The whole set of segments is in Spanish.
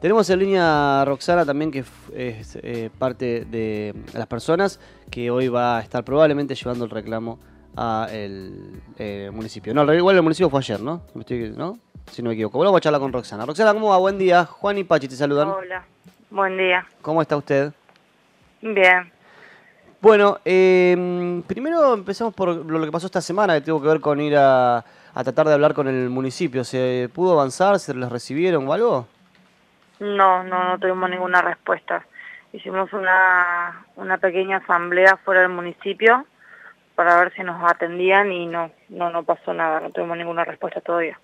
Tenemos en línea a Roxana también, que es eh, parte de las personas que hoy va a estar probablemente llevando el reclamo a el eh, municipio. No, igual el municipio fue ayer, ¿no? ¿no? Si no me equivoco. Voy a charlar con Roxana. Roxana, ¿cómo va? Buen día. Juan y Pachi te saludan. Hola, buen día. ¿Cómo está usted? Bien. Bueno, eh, primero empezamos por lo que pasó esta semana, que tuvo que ver con ir a, a tratar de hablar con el municipio. ¿Se pudo avanzar? ¿Se les recibieron o algo? No, no, no tuvimos ninguna respuesta. Hicimos una, una pequeña asamblea fuera del municipio para ver si nos atendían y no, no, no pasó nada, no tuvimos ninguna respuesta todavía.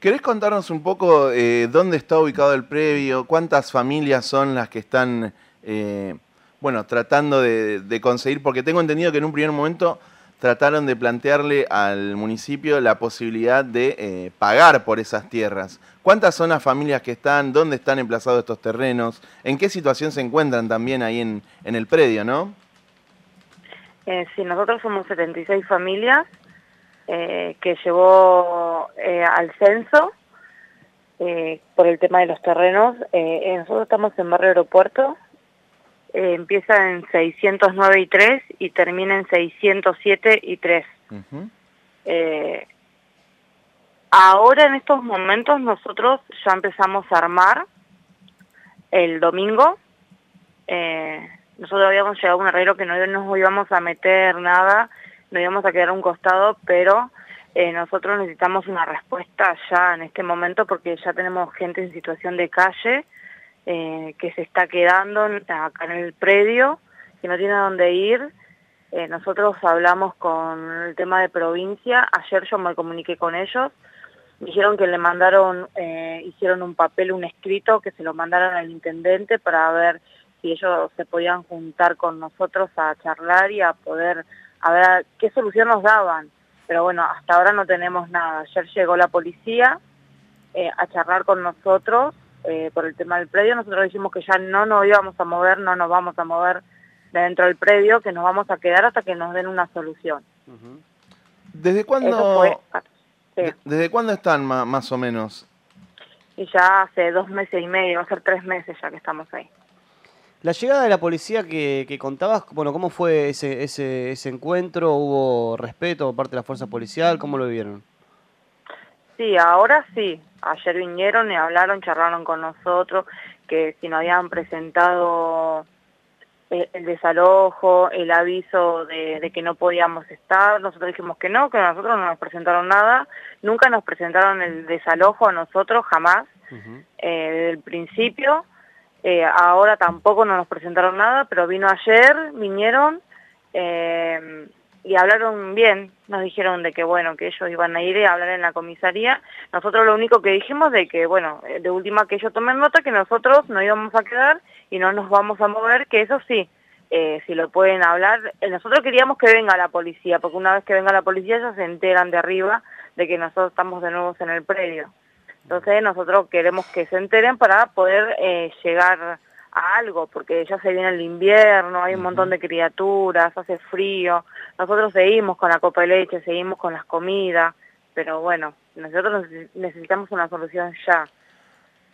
¿Querés contarnos un poco eh, dónde está ubicado el previo? ¿Cuántas familias son las que están, eh, bueno, tratando de, de, conseguir? Porque tengo entendido que en un primer momento trataron de plantearle al municipio la posibilidad de eh, pagar por esas tierras. ¿Cuántas son las familias que están? ¿Dónde están emplazados estos terrenos? ¿En qué situación se encuentran también ahí en, en el predio, no? Eh, sí, nosotros somos 76 familias eh, que llevó eh, al censo por el tema de los terrenos. Nosotros estamos en Barrio Aeropuerto, eh, empieza en 609 y 3 y termina en 607 y 3. eh, ahora en estos momentos nosotros ya empezamos a armar el domingo. Eh, nosotros habíamos llegado a un arreglo que no nos íbamos a meter nada, no íbamos a quedar a un costado, pero eh, nosotros necesitamos una respuesta ya en este momento porque ya tenemos gente en situación de calle eh, que se está quedando acá en el predio, que no tiene dónde ir. Eh, nosotros hablamos con el tema de provincia, ayer yo me comuniqué con ellos, dijeron que le mandaron, eh, hicieron un papel, un escrito, que se lo mandaron al intendente para ver si ellos se podían juntar con nosotros a charlar y a poder, a ver qué solución nos daban. Pero bueno, hasta ahora no tenemos nada. Ayer llegó la policía a charlar con nosotros eh, por el tema del predio. Nosotros dijimos que ya no nos íbamos a mover, no nos vamos a mover de dentro del predio, que nos vamos a quedar hasta que nos den una solución. Uh -huh. ¿Desde cuándo, fue, sí. ¿Desde cuándo están más, más o menos? Y ya hace dos meses y medio, va a ser tres meses ya que estamos ahí. La llegada de la policía que, que contabas, bueno, ¿cómo fue ese, ese, ese encuentro? ¿Hubo respeto por parte de la fuerza policial? ¿Cómo lo vivieron? Sí, ahora sí. Ayer vinieron y hablaron, charlaron con nosotros, que si nos habían presentado el, el desalojo, el aviso de, de, que no podíamos estar, nosotros dijimos que no, que nosotros no nos presentaron nada, nunca nos presentaron el desalojo a nosotros, jamás, uh -huh. eh, desde el principio, eh, ahora tampoco no nos presentaron nada, pero vino ayer, vinieron eh, y hablaron bien, nos dijeron de que bueno, que ellos iban a ir a hablar en la comisaría, nosotros lo único que dijimos de que bueno, de última que ellos tomen nota que nosotros no íbamos a quedar y no nos vamos a mover, que eso sí, eh, si lo pueden hablar, eh, nosotros queríamos que venga la policía, porque una vez que venga la policía ellos se enteran de arriba de que nosotros estamos de nuevo en el predio. Entonces nosotros queremos que se enteren para poder eh, llegar a algo, porque ya se viene el invierno, hay un montón de criaturas, hace frío, nosotros seguimos con la copa de leche, seguimos con las comidas, pero bueno, nosotros necesitamos una solución ya.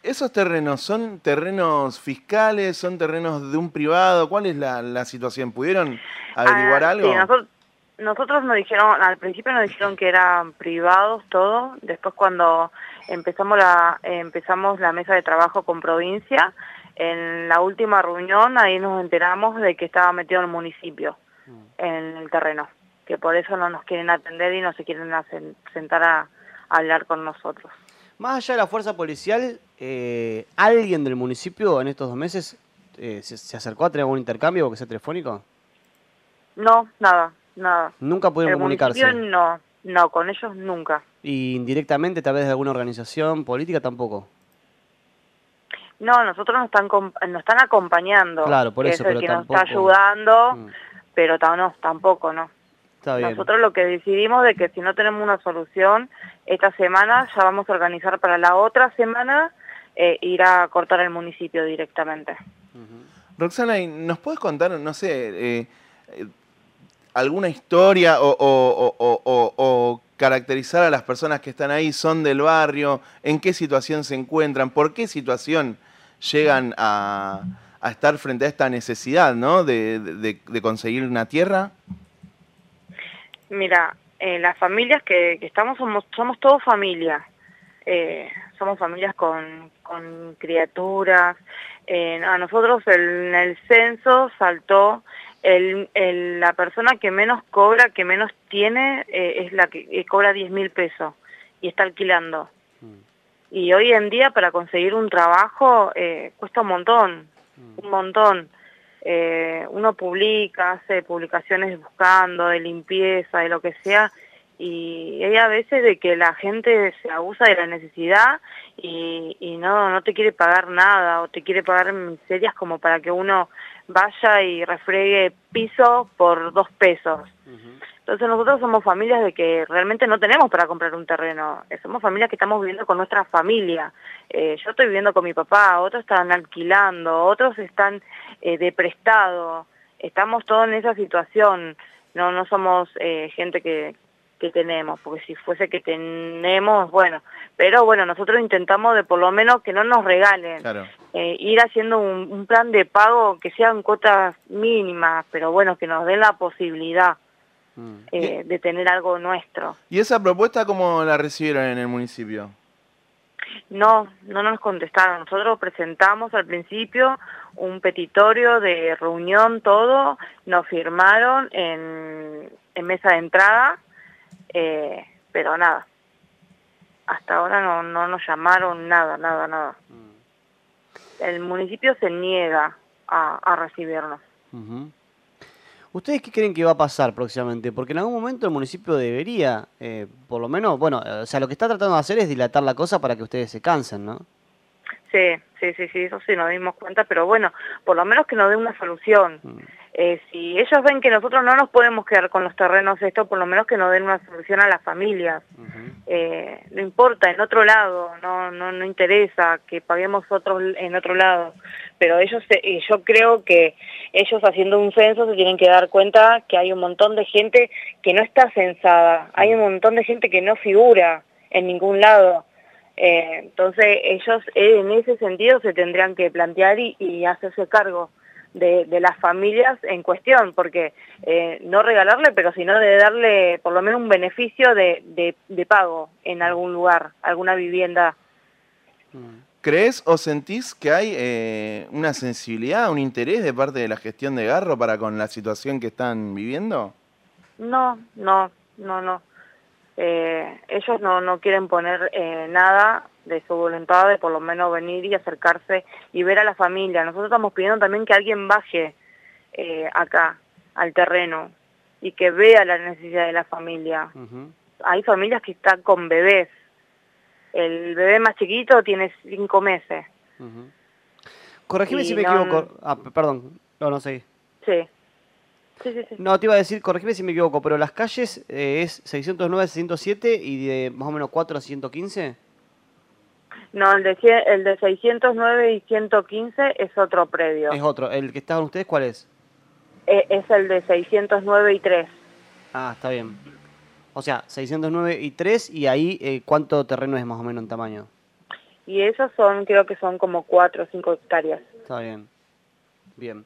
¿Esos terrenos son terrenos fiscales, son terrenos de un privado? ¿Cuál es la, la situación? ¿Pudieron averiguar ah, algo? Sí, nosotros, nosotros nos dijeron, al principio nos dijeron que eran privados todo, después cuando empezamos la, empezamos la mesa de trabajo con provincia, en la última reunión ahí nos enteramos de que estaba metido el municipio mm. en el terreno, que por eso no nos quieren atender y no se quieren sentar a, a hablar con nosotros. Más allá de la fuerza policial, eh, ¿alguien del municipio en estos dos meses eh, se, se, acercó a tener algún intercambio o que sea telefónico? No, nada, nada. ¿Nunca pudieron el comunicarse? No, no, con ellos nunca. ¿Y indirectamente, tal vez de alguna organización política tampoco? No, nosotros nos están, nos están acompañando. Claro, por eso, es el pero que tampoco... nos está ayudando, mm. pero no, tampoco, no. Está bien. Nosotros lo que decidimos de que si no tenemos una solución, esta semana ya vamos a organizar para la otra semana eh, ir a cortar el municipio directamente. Uh -huh. Roxana, ¿nos puedes contar, no sé, eh, alguna historia o, o, o, o caracterizar a las personas que están ahí, son del barrio, en qué situación se encuentran, por qué situación llegan a, estar frente a esta necesidad ¿no? de, conseguir una tierra? Mira, eh, las familias que, estamos somos, somos todos familia. Eh, somos familias con, criaturas. Eh, a nosotros en el censo saltó el, la persona que menos cobra, que menos tiene, eh, es la que eh, cobra 10 mil pesos y está alquilando. Mm. Y hoy en día para conseguir un trabajo eh, cuesta un montón, mm. un montón. uno publica, hace publicaciones buscando, de limpieza, de lo que sea, y hay a veces de que la gente se abusa de la necesidad y, y no, no te quiere pagar nada o te quiere pagar miserias como para que uno vaya y refregue piso por dos pesos. Entonces nosotros somos familias de que realmente no tenemos para comprar un terreno, somos familias que estamos viviendo con nuestra familia. Eh, yo estoy viviendo con mi papá, otros están alquilando, otros están eh, de prestado, estamos todos en esa situación, no, no somos eh, gente que, que tenemos, porque si fuese que tenemos, bueno, pero bueno, nosotros intentamos de por lo menos que no nos regalen, eh, ir haciendo un, plan de pago que sean cuotas mínimas, pero bueno, que nos den la posibilidad mm. eh, de tener algo nuestro. ¿Y esa propuesta cómo la recibieron en el municipio? No, no nos contestaron. Nosotros presentamos al principio un petitorio de reunión, todo, nos firmaron en, en mesa de entrada, eh, pero nada, hasta ahora no, no nos llamaron nada, nada, nada. Mm. El municipio se niega a, recibirnos. ¿Ustedes qué creen que va a pasar próximamente? Porque en algún momento el municipio debería, eh, por lo menos, bueno, o sea, lo que está tratando de hacer es dilatar la cosa para que ustedes se cansen, ¿no? Sí, sí, sí, sí, eso sí nos dimos cuenta, pero bueno, por lo menos que nos dé una solución. Mm. Eh, si ellos ven que nosotros no nos podemos quedar con los terrenos esto, por lo menos que nos den una solución a las familias. eh, no importa, en otro lado, no, no, no interesa que paguemos otros en otro lado, pero ellos, yo creo que ellos haciendo un censo se tienen que dar cuenta que hay un montón de gente que no está censada, hay un montón de gente que no figura en ningún lado. Eh, entonces ellos en ese sentido se tendrían que plantear y, y hacerse cargo de, las familias en cuestión, porque eh, no regalarle, pero sino de darle por lo menos un beneficio de, de, pago en algún lugar, alguna vivienda. ¿Crees o sentís que hay eh, una sensibilidad, un interés de parte de la gestión de Garro para con la situación que están viviendo? No, no, no, no. Eh, ellos no, no quieren poner nada de su voluntad de por lo menos venir y acercarse y ver a la familia. Nosotros estamos pidiendo también que alguien baje eh, acá, al terreno, y que vea la necesidad de la familia. Hay familias que están con bebés. El bebé más chiquito tiene cinco meses. Corregime si me equivoco. Ah, perdón. No, no sé. Sí. Sí, sí, sí. No, te iba a decir, corregime si me equivoco, pero las calles eh, es 609 a 607 y de más o menos 4 a 115. No, el de, el de 609 y 115 es otro predio. Es otro. ¿El que estaban ustedes cuál es? E, es el de 609 y 3. Ah, está bien. O sea, 609 y 3 y ahí eh, ¿cuánto terreno es más o menos en tamaño? Y esos son, creo que son como 4 o 5 hectáreas. Está bien. Bien.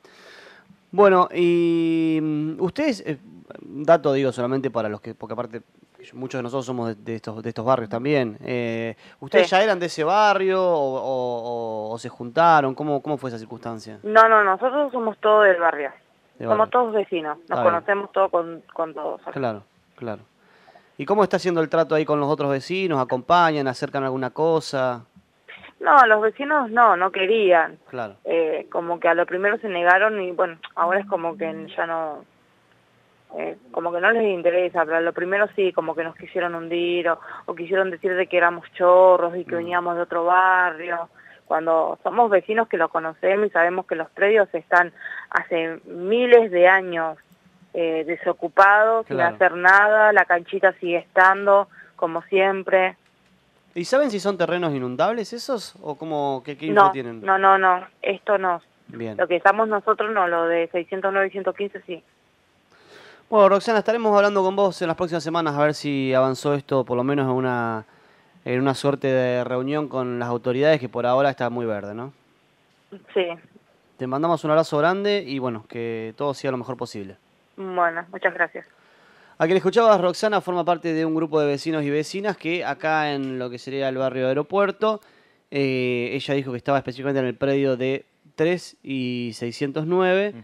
Bueno, y mm, ustedes, eh, dato digo solamente para los que, porque aparte muchos de nosotros somos de, estos, de estos barrios también. Eh, ¿Ustedes ya eran de ese barrio o, se juntaron? ¿Cómo, ¿Cómo fue esa circunstancia? No, no, nosotros somos todos del barrio. somos todos vecinos, nos conocemos todos con, con todos. Claro, claro. ¿Y cómo está haciendo el trato ahí con los otros vecinos? ¿Acompañan? ¿Acercan alguna cosa? No, los vecinos no, no querían. Claro. Eh, como que a lo primero se negaron y bueno, ahora es como que ya no, eh, como que no les interesa, pero lo primero sí, como que nos quisieron hundir o, quisieron decir de que éramos chorros y que mm. veníamos de otro barrio, cuando somos vecinos que lo conocemos y sabemos que los predios están hace miles de años eh, desocupados, sin hacer nada, la canchita sigue estando como siempre. ¿Y saben si son terrenos inundables esos o cómo, qué, qué no, tienen? No, no, no, esto no. Bien. Lo que estamos nosotros no, lo de 609 y 115 sí. Bueno, Roxana, estaremos hablando con vos en las próximas semanas a ver si avanzó esto por lo menos en una, en una suerte de reunión con las autoridades que por ahora está muy verde, ¿no? Sí. Te mandamos un abrazo grande y bueno, que todo sea lo mejor posible. Bueno, muchas gracias. A quien escuchabas, Roxana forma parte de un grupo de vecinos y vecinas que acá en lo que sería el barrio aeropuerto, eh, ella dijo que estaba específicamente en el predio de 3 y 609,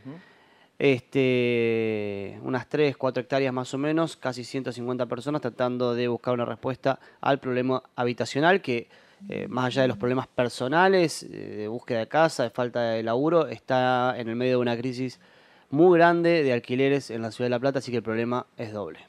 este, unas 3, 4 hectáreas más o menos, casi 150 personas tratando de buscar una respuesta al problema habitacional que eh, más allá de los problemas personales, eh, de búsqueda de casa, de falta de laburo, está en el medio de una crisis muy grande de alquileres en la ciudad de La Plata, así que el problema es doble.